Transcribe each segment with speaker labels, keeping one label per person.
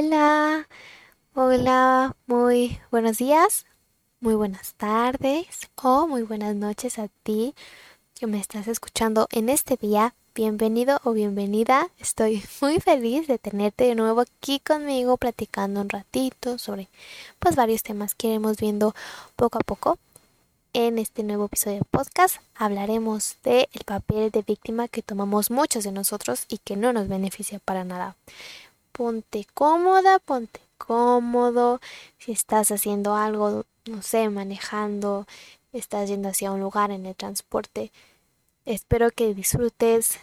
Speaker 1: Hola, hola, muy buenos días, muy buenas tardes o muy buenas noches a ti que me estás escuchando en este día. Bienvenido o bienvenida. Estoy muy feliz de tenerte de nuevo aquí conmigo platicando un ratito sobre pues varios temas que iremos viendo poco a poco. En este nuevo episodio de podcast hablaremos del el papel de víctima que tomamos muchos de nosotros y que no nos beneficia para nada. Ponte cómoda, ponte cómodo. Si estás haciendo algo, no sé, manejando, estás yendo hacia un lugar en el transporte, espero que disfrutes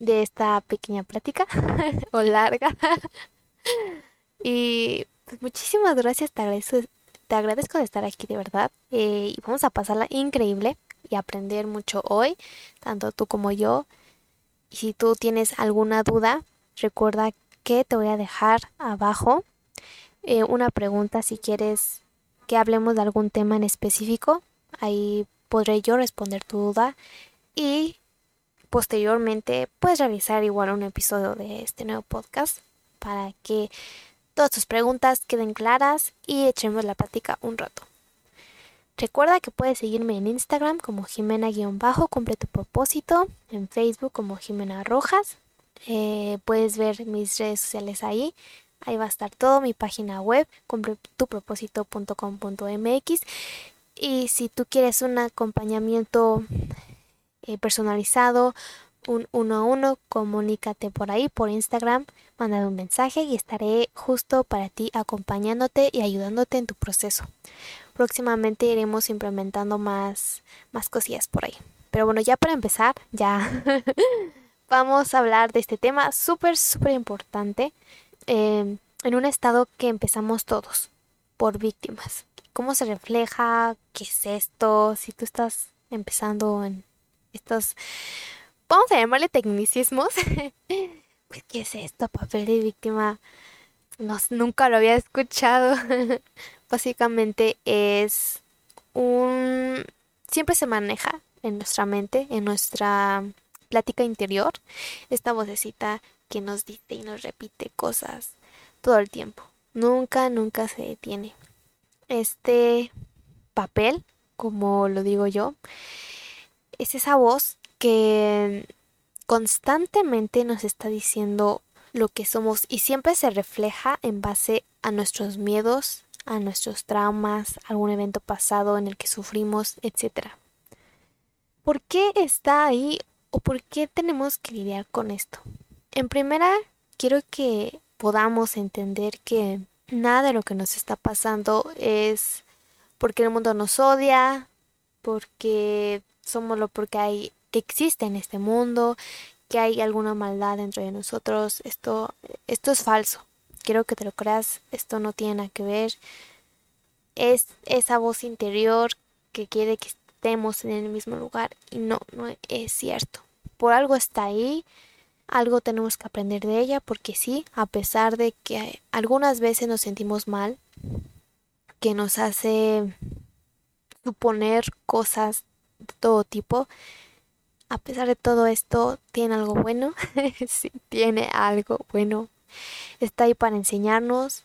Speaker 1: de esta pequeña plática o larga. y pues, muchísimas gracias, te agradezco de estar aquí de verdad eh, y vamos a pasarla increíble y aprender mucho hoy, tanto tú como yo. Y si tú tienes alguna duda, recuerda que te voy a dejar abajo eh, una pregunta si quieres que hablemos de algún tema en específico. Ahí podré yo responder tu duda y posteriormente puedes realizar igual un episodio de este nuevo podcast para que todas tus preguntas queden claras y echemos la plática un rato. Recuerda que puedes seguirme en Instagram como Jimena-Cumple tu propósito, en Facebook como Jimena Rojas. Eh, puedes ver mis redes sociales ahí. Ahí va a estar todo, mi página web, cumpletupropósito.com.mx. Y si tú quieres un acompañamiento eh, personalizado, un uno a uno, comunícate por ahí, por Instagram, mándame un mensaje y estaré justo para ti acompañándote y ayudándote en tu proceso. Próximamente iremos implementando más, más cosillas por ahí. Pero bueno, ya para empezar, ya vamos a hablar de este tema súper, súper importante em, en un estado que empezamos todos, por víctimas. ¿Cómo se refleja? ¿Qué es esto? Si tú estás empezando en estos vamos a llamarle tecnicismos. Pues, ¿Qué es esto? Papel de víctima. No, nunca lo había escuchado. Básicamente es un... Siempre se maneja en nuestra mente, en nuestra plática interior, esta vocecita que nos dice y nos repite cosas todo el tiempo. Nunca, nunca se detiene. Este papel, como lo digo yo, es esa voz que constantemente nos está diciendo lo que somos y siempre se refleja en base a nuestros miedos, a nuestros traumas, algún evento pasado en el que sufrimos, etc. ¿Por qué está ahí o por qué tenemos que lidiar con esto? En primera, quiero que podamos entender que nada de lo que nos está pasando es porque el mundo nos odia, porque somos lo porque hay que existe en este mundo, que hay alguna maldad dentro de nosotros. Esto, esto es falso. Quiero que te lo creas. Esto no tiene nada que ver. Es esa voz interior que quiere que estemos en el mismo lugar y no, no es cierto. Por algo está ahí. Algo tenemos que aprender de ella porque sí, a pesar de que algunas veces nos sentimos mal, que nos hace suponer cosas de todo tipo, a pesar de todo esto, tiene algo bueno. sí, tiene algo bueno. Está ahí para enseñarnos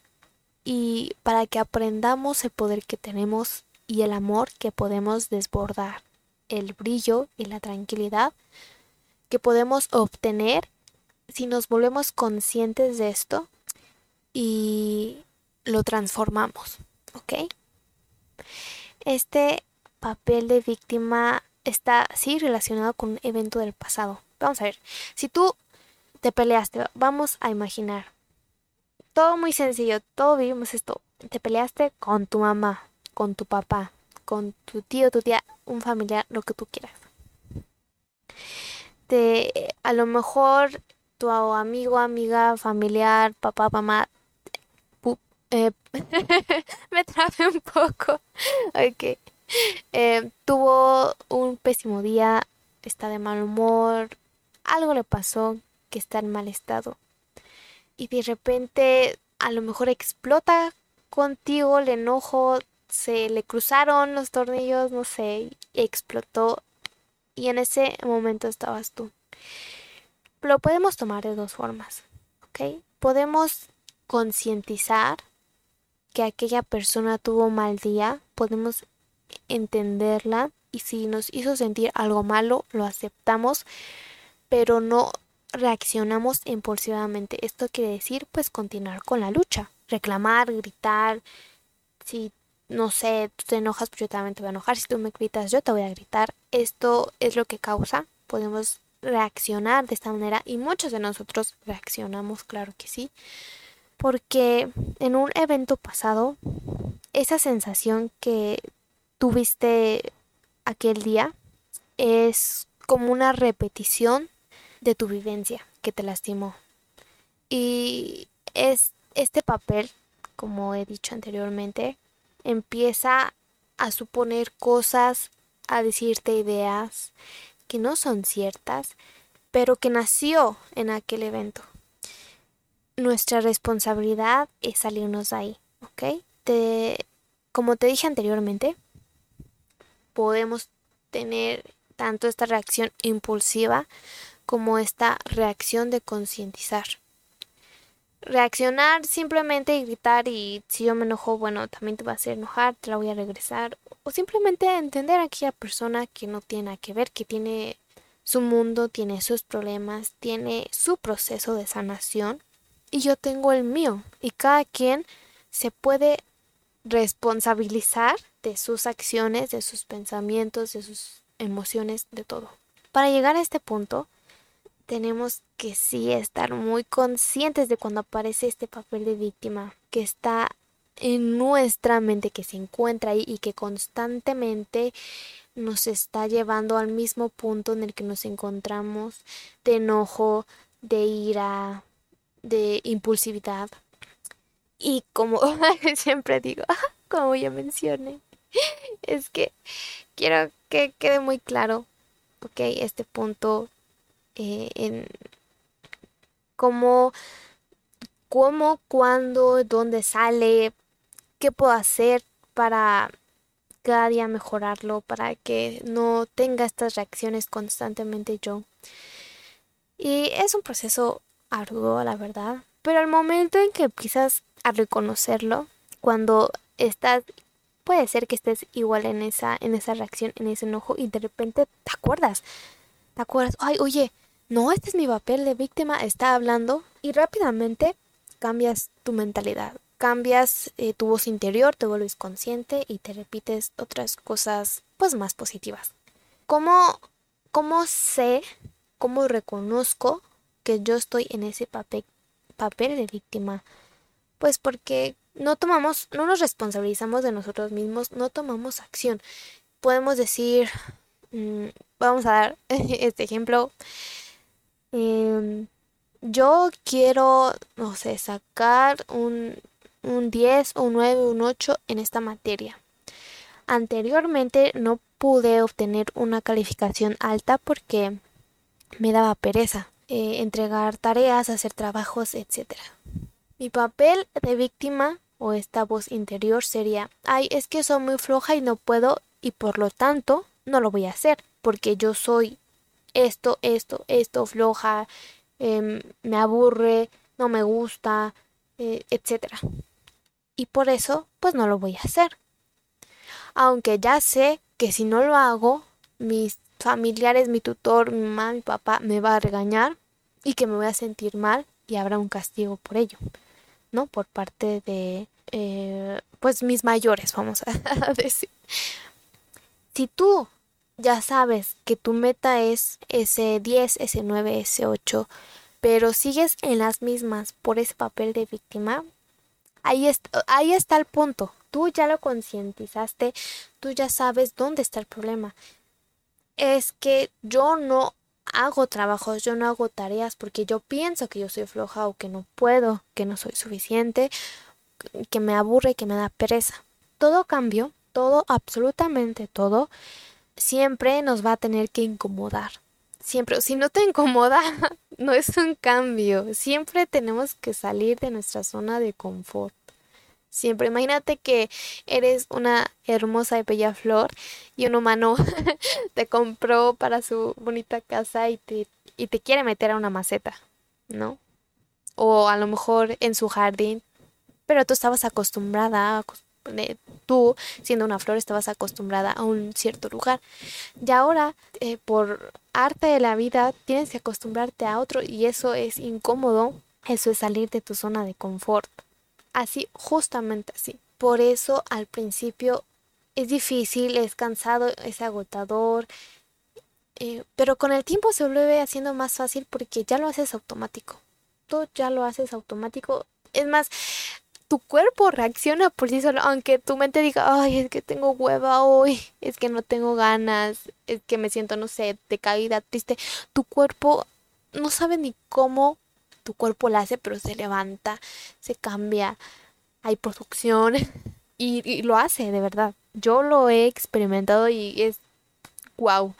Speaker 1: y para que aprendamos el poder que tenemos y el amor que podemos desbordar, el brillo y la tranquilidad que podemos obtener si nos volvemos conscientes de esto y lo transformamos, ¿ok? Este papel de víctima está sí relacionado con un evento del pasado. Vamos a ver, si tú te peleaste, vamos a imaginar. Todo muy sencillo, todo vivimos esto. Te peleaste con tu mamá, con tu papá, con tu tío, tu tía, un familiar, lo que tú quieras. Te, a lo mejor tu amigo, amiga, familiar, papá, mamá, eh, me traje un poco. ok. Eh, tuvo un pésimo día, está de mal humor, algo le pasó que está en mal estado. Y de repente a lo mejor explota contigo el enojo, se le cruzaron los tornillos, no sé, explotó. Y en ese momento estabas tú. Lo podemos tomar de dos formas, ¿ok? Podemos concientizar que aquella persona tuvo mal día, podemos entenderla y si nos hizo sentir algo malo, lo aceptamos, pero no reaccionamos impulsivamente. Esto quiere decir pues continuar con la lucha, reclamar, gritar, si no sé, tú te enojas, pues yo también te voy a enojar, si tú me gritas, yo te voy a gritar. Esto es lo que causa, podemos reaccionar de esta manera y muchos de nosotros reaccionamos, claro que sí, porque en un evento pasado, esa sensación que tuviste aquel día es como una repetición de tu vivencia que te lastimó. Y es este papel, como he dicho anteriormente, empieza a suponer cosas, a decirte ideas que no son ciertas, pero que nació en aquel evento. Nuestra responsabilidad es salirnos de ahí, ¿ok? Te, como te dije anteriormente, podemos tener tanto esta reacción impulsiva como esta reacción de concientizar. Reaccionar simplemente y gritar y si yo me enojo, bueno, también te va a hacer enojar, te la voy a regresar. O simplemente entender a aquella persona que no tiene nada que ver, que tiene su mundo, tiene sus problemas, tiene su proceso de sanación y yo tengo el mío. Y cada quien se puede responsabilizar de sus acciones, de sus pensamientos, de sus emociones, de todo. Para llegar a este punto, tenemos que sí estar muy conscientes de cuando aparece este papel de víctima que está en nuestra mente, que se encuentra ahí y que constantemente nos está llevando al mismo punto en el que nos encontramos de enojo, de ira, de impulsividad. Y como siempre digo, como ya mencioné, es que quiero que quede muy claro, ok, este punto eh, en cómo, cómo, cuándo, dónde sale, qué puedo hacer para cada día mejorarlo, para que no tenga estas reacciones constantemente yo. Y es un proceso arduo, la verdad, pero al momento en que empiezas a reconocerlo, cuando estás puede ser que estés igual en esa en esa reacción, en ese enojo y de repente te acuerdas. Te acuerdas, "Ay, oye, no, este es mi papel de víctima, está hablando y rápidamente cambias tu mentalidad, cambias eh, tu voz interior, te vuelves consciente y te repites otras cosas pues más positivas. ¿Cómo, cómo sé, cómo reconozco que yo estoy en ese papel, papel de víctima? Pues porque no tomamos, no nos responsabilizamos de nosotros mismos, no tomamos acción. Podemos decir, mm, vamos a dar este ejemplo, Em, yo quiero, no sé, sacar un, un 10, un 9, un 8 en esta materia. Anteriormente no pude obtener una calificación alta porque me daba pereza eh, entregar tareas, hacer trabajos, etc. Mi papel de víctima o esta voz interior sería, ay, es que soy muy floja y no puedo y por lo tanto no lo voy a hacer porque yo soy esto, esto, esto floja, em, me aburre, no me gusta, eh, etc. Y por eso, pues no lo voy a hacer. Aunque ya sé que si no lo hago, mis familiares, mi tutor, mi mamá, mi papá me va a regañar y que me voy a sentir mal y habrá un castigo por ello, ¿no? Por parte de, eh, pues mis mayores, vamos a decir. Si tú ya sabes que tu meta es ese 10, ese 9, ese 8, pero sigues en las mismas por ese papel de víctima, ahí, ahí está el punto. Tú ya lo concientizaste, tú ya sabes dónde está el problema. Es que yo no hago trabajos, yo no hago tareas porque yo pienso que yo soy floja o que no puedo, que no soy suficiente, que me aburre y que me da pereza. Todo cambio, todo, absolutamente todo, siempre nos va a tener que incomodar. Siempre, si no te incomoda, no es un cambio. Siempre tenemos que salir de nuestra zona de confort. Siempre, imagínate que eres una hermosa y bella flor y un humano te compró para su bonita casa y te, y te quiere meter a una maceta, ¿no? o a lo mejor en su jardín, pero tú estabas acostumbrada, tú siendo una flor estabas acostumbrada a un cierto lugar. Y ahora, eh, por arte de la vida, tienes que acostumbrarte a otro y eso es incómodo, eso es salir de tu zona de confort. Así, justamente así. Por eso al principio es difícil, es cansado, es agotador, eh, pero con el tiempo se vuelve haciendo más fácil porque ya lo haces automático. Tú ya lo haces automático. Es más, tu cuerpo reacciona por sí solo, aunque tu mente diga, ay, es que tengo hueva hoy, es que no tengo ganas, es que me siento, no sé, decaída, triste. Tu cuerpo no sabe ni cómo tu cuerpo lo hace, pero se levanta, se cambia, hay producción y, y lo hace, de verdad. Yo lo he experimentado y es wow,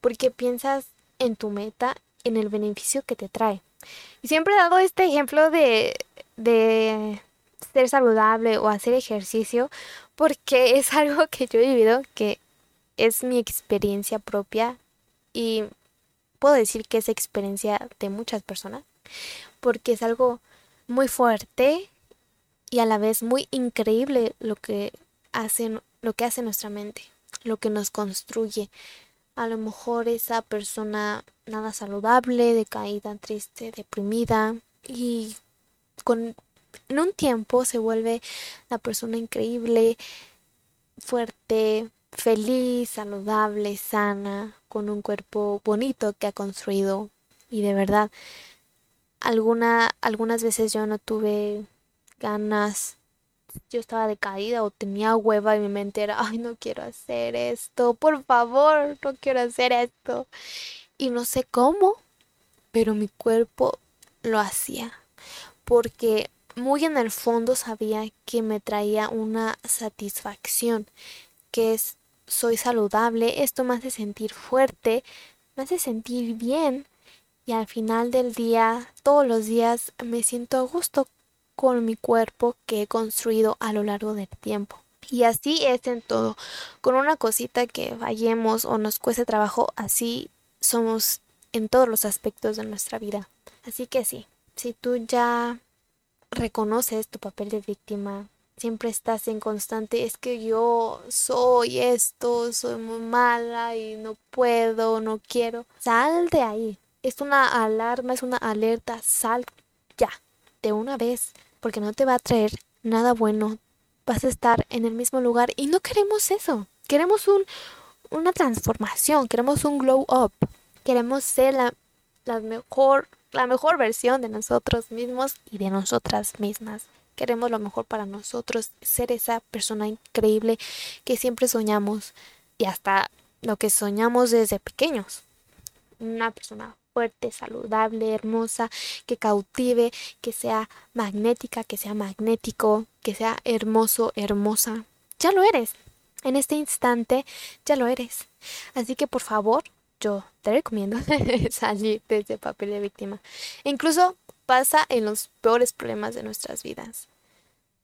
Speaker 1: porque piensas en tu meta, en el beneficio que te trae. Y siempre he dado este ejemplo de, de ser saludable o hacer ejercicio porque es algo que yo he vivido, que es mi experiencia propia y puedo decir que es experiencia de muchas personas porque es algo muy fuerte y a la vez muy increíble lo que hace, lo que hace nuestra mente, lo que nos construye. A lo mejor esa persona nada saludable, decaída, triste, deprimida y con en un tiempo se vuelve la persona increíble, fuerte, feliz, saludable, sana, con un cuerpo bonito que ha construido. Y de verdad, alguna, algunas veces yo no tuve ganas, yo estaba decaída o tenía hueva y mi mente era, ay, no quiero hacer esto, por favor, no quiero hacer esto. Y no sé cómo, pero mi cuerpo lo hacía. Porque muy en el fondo sabía que me traía una satisfacción, que es soy saludable, esto me hace sentir fuerte, me hace sentir bien y al final del día, todos los días me siento a gusto con mi cuerpo que he construido a lo largo del tiempo. Y así es en todo. Con una cosita que fallemos o nos cueste trabajo, así somos en todos los aspectos de nuestra vida. Así que sí, si tú ya reconoces tu papel de víctima, siempre estás en constante, es que yo soy esto, soy muy mala y no puedo, no quiero. Sal de ahí. Es una alarma, es una alerta, sal ya, de una vez, porque no te va a traer nada bueno. Vas a estar en el mismo lugar y no queremos eso. Queremos un, una transformación, queremos un glow up. Queremos ser la, la mejor la mejor versión de nosotros mismos y de nosotras mismas. Queremos lo mejor para nosotros, ser esa persona increíble que siempre soñamos y hasta lo que soñamos desde pequeños. Una persona fuerte, saludable, hermosa, que cautive, que sea magnética, que sea magnético, que sea hermoso, hermosa. Ya lo eres. En este instante ya lo eres. Así que por favor, yo te recomiendo salir de ese papel de víctima. incluso pasa en los peores problemas de nuestras vidas.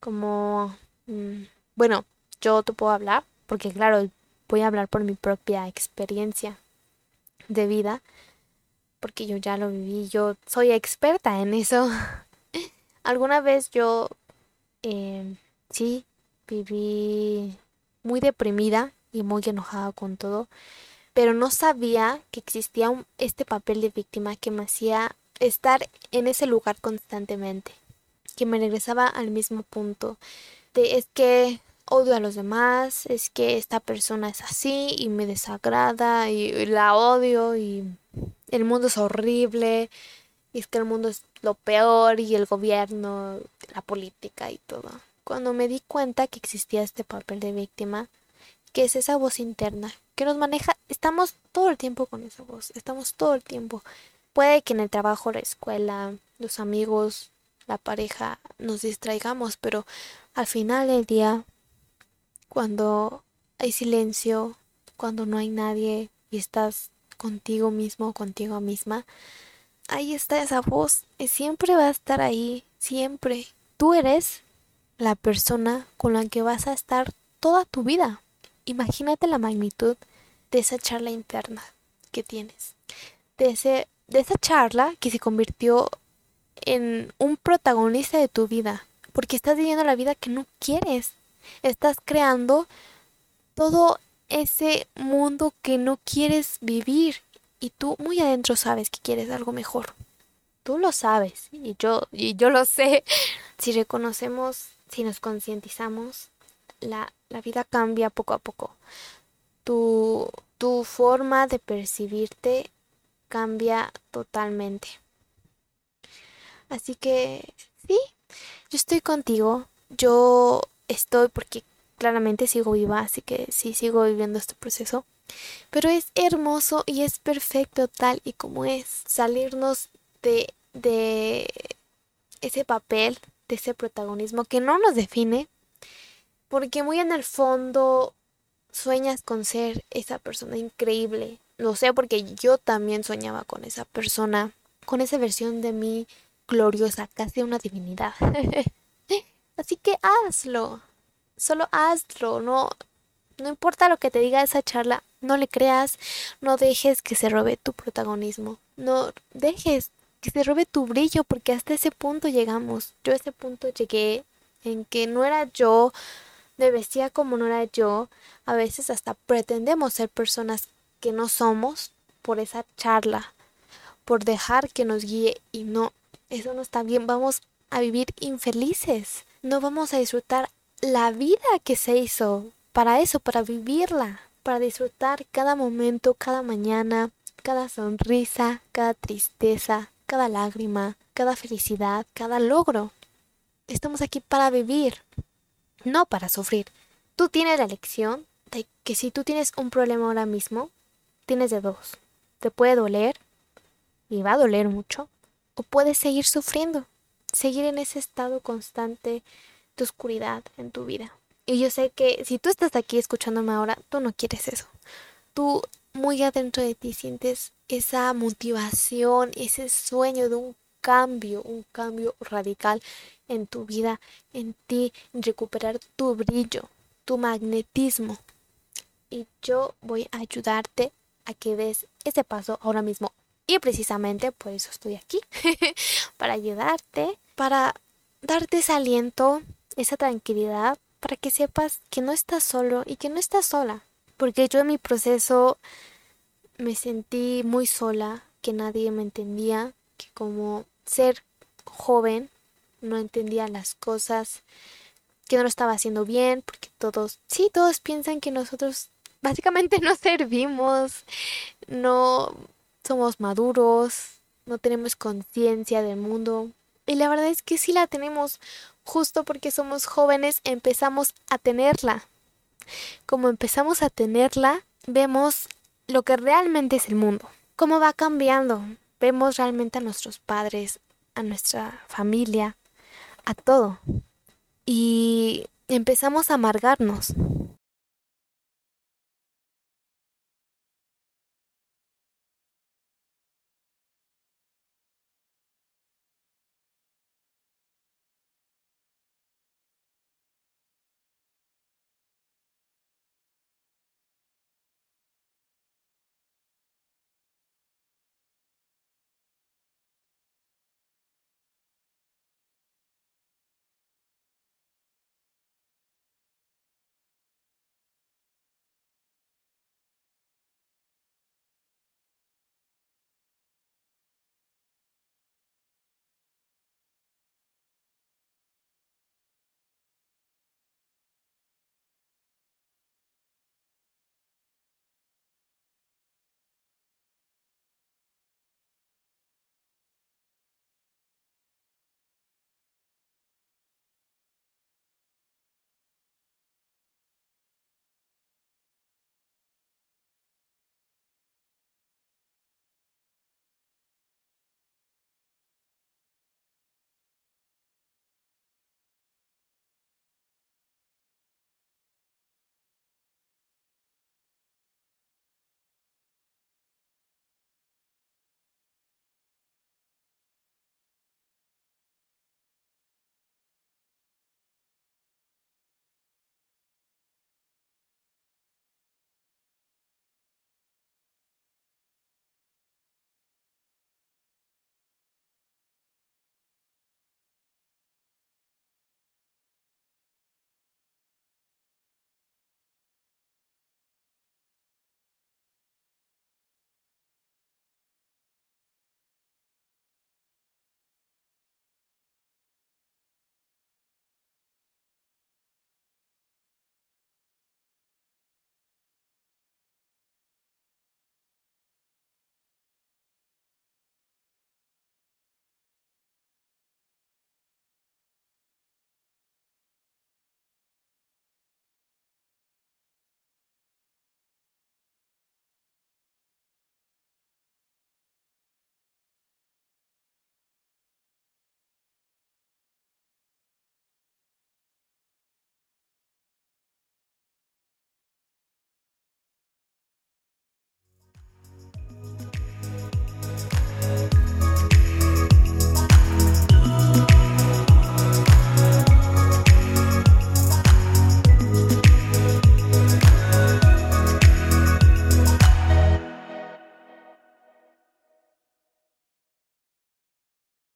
Speaker 1: Como, mm, bueno, yo te puedo hablar, porque claro, voy a hablar por mi propia experiencia de vida, porque yo ya lo viví, yo soy experta en eso. Alguna vez yo, eh, sí, viví muy deprimida y muy enojada con todo pero no sabía que existía este papel de víctima que me hacía estar en ese lugar constantemente, que me regresaba al mismo punto de es que odio a los demás, es que esta persona es así y me desagrada y, la odio y el mundo es horrible y es que el mundo es lo peor y el gobierno, la política y todo. Cuando me di cuenta que existía este papel de víctima, que es esa voz interna que nos maneja, estamos todo el tiempo con esa voz, estamos todo el tiempo. Puede que en el trabajo, la escuela, los amigos, la pareja nos distraigamos, pero al final del día, cuando hay silencio, cuando no hay nadie y estás contigo mismo, contigo misma, ahí está esa voz y siempre va a estar ahí, siempre. Tú eres la persona con la que vas a estar toda tu vida. Imagínate la magnitud de esa charla interna que tienes, de, ese, de esa charla que se convirtió en un protagonista de tu vida, porque estás viviendo la vida que no quieres. Estás creando todo ese mundo que no quieres vivir y tú muy adentro sabes que quieres algo mejor. Tú lo sabes y yo y yo lo sé. Si reconocemos, si nos concientizamos, la, la vida cambia poco a poco. Tu, tu forma de percibirte cambia totalmente. Así que sí, yo estoy contigo. Yo estoy porque claramente sigo viva, así que sí sigo viviendo este proceso. Pero es hermoso y es perfecto tal y como es. Salirnos de, de ese papel, de ese protagonismo que no nos define, porque muy en el fondo sueñas con ser esa persona increíble. Lo sé porque yo también soñaba con esa persona, con esa versión de mí gloriosa, casi una divinidad. Así que hazlo. Solo hazlo. No, no importa lo que te diga esa charla, no le creas, no dejes que se robe tu protagonismo. No dejes que se robe tu brillo porque hasta ese punto llegamos. Yo a ese punto llegué en que no era yo, me vestía como no era yo. A veces hasta pretendemos ser personas que no somos por esa charla, por dejar que nos guíe y no eso no está bien, vamos a vivir infelices, no vamos a disfrutar la vida que se hizo para eso, para vivirla, para disfrutar cada momento, cada mañana, cada sonrisa, cada tristeza, cada lágrima, cada felicidad, cada logro. Estamos aquí para vivir, no para sufrir. Tú tienes la lección de que si tú tienes un problema ahora mismo, tienes de dos. Te puede doler y va a doler mucho, o puedes seguir sufriendo, seguir en ese estado constante de oscuridad en tu vida. Y yo sé que si tú estás aquí escuchándome ahora, tú no quieres eso. Tú muy adentro de ti sientes esa motivación, ese sueño de un cambio, un cambio radical en tu vida, en ti, en recuperar tu brillo, tu magnetismo. Y yo voy a ayudarte a que des ese paso ahora mismo, y precisamente por eso estoy aquí, para ayudarte, para darte ese aliento, esa tranquilidad, para que sepas que no estás solo y que no estás sola. Porque yo en mi proceso me sentí muy sola, que nadie me entendía, que como ser joven no entendía las cosas, que no lo estaba haciendo bien, porque todos, sí, todos piensan que nosotros básicamente no servimos, no somos maduros, no tenemos conciencia del mundo. Y la verdad es que sí la tenemos, justo porque somos jóvenes empezamos a tenerla. Como empezamos a tenerla, vemos lo que realmente es el mundo, cómo va cambiando. Vemos realmente a nuestros padres, a nuestra familia, a todo. Y empezamos a amargarnos